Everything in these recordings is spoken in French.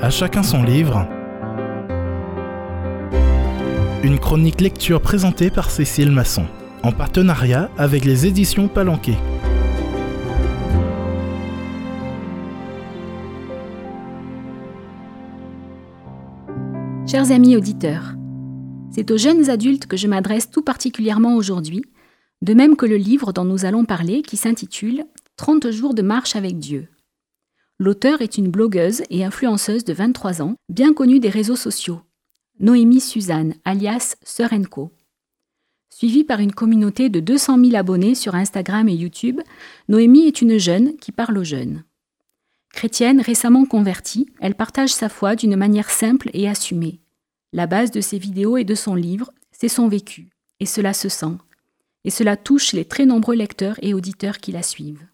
À chacun son livre. Une chronique lecture présentée par Cécile Masson, en partenariat avec les éditions Palanquet. Chers amis auditeurs, c'est aux jeunes adultes que je m'adresse tout particulièrement aujourd'hui, de même que le livre dont nous allons parler qui s'intitule 30 jours de marche avec Dieu. L'auteur est une blogueuse et influenceuse de 23 ans, bien connue des réseaux sociaux, Noémie Suzanne, alias Sœur Co. Suivie par une communauté de 200 000 abonnés sur Instagram et YouTube, Noémie est une jeune qui parle aux jeunes. Chrétienne récemment convertie, elle partage sa foi d'une manière simple et assumée. La base de ses vidéos et de son livre, c'est son vécu, et cela se sent. Et cela touche les très nombreux lecteurs et auditeurs qui la suivent.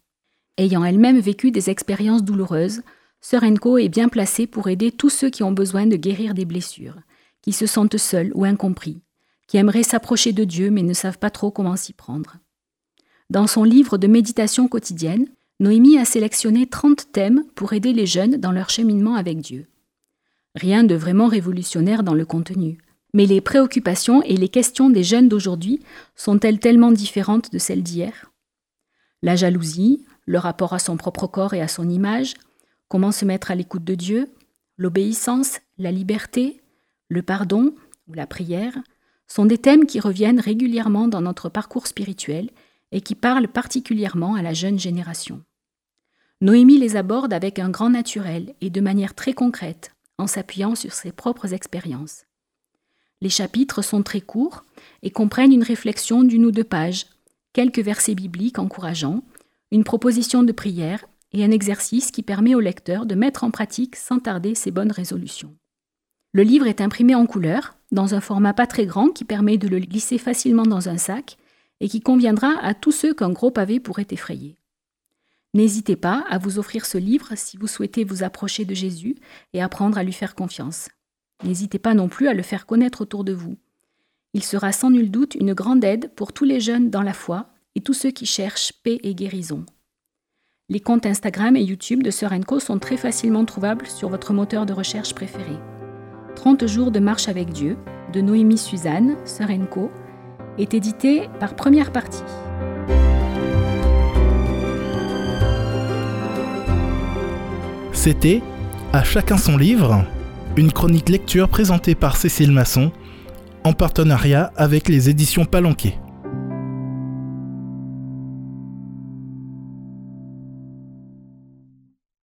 Ayant elle-même vécu des expériences douloureuses, Sœur est bien placée pour aider tous ceux qui ont besoin de guérir des blessures, qui se sentent seuls ou incompris, qui aimeraient s'approcher de Dieu mais ne savent pas trop comment s'y prendre. Dans son livre de méditation quotidienne, Noémie a sélectionné 30 thèmes pour aider les jeunes dans leur cheminement avec Dieu. Rien de vraiment révolutionnaire dans le contenu, mais les préoccupations et les questions des jeunes d'aujourd'hui sont-elles tellement différentes de celles d'hier? La jalousie, le rapport à son propre corps et à son image, comment se mettre à l'écoute de Dieu, l'obéissance, la liberté, le pardon ou la prière, sont des thèmes qui reviennent régulièrement dans notre parcours spirituel et qui parlent particulièrement à la jeune génération. Noémie les aborde avec un grand naturel et de manière très concrète, en s'appuyant sur ses propres expériences. Les chapitres sont très courts et comprennent une réflexion d'une ou deux pages, quelques versets bibliques encourageants, une proposition de prière et un exercice qui permet au lecteur de mettre en pratique sans tarder ses bonnes résolutions. Le livre est imprimé en couleur, dans un format pas très grand qui permet de le glisser facilement dans un sac et qui conviendra à tous ceux qu'un gros pavé pourrait effrayer. N'hésitez pas à vous offrir ce livre si vous souhaitez vous approcher de Jésus et apprendre à lui faire confiance. N'hésitez pas non plus à le faire connaître autour de vous. Il sera sans nul doute une grande aide pour tous les jeunes dans la foi et tous ceux qui cherchent paix et guérison. Les comptes Instagram et YouTube de Serenco sont très facilement trouvables sur votre moteur de recherche préféré. 30 jours de marche avec Dieu de Noémie Suzanne, Serenco, est édité par Première Partie. C'était À chacun son livre, une chronique lecture présentée par Cécile Masson en partenariat avec les éditions Palanquet.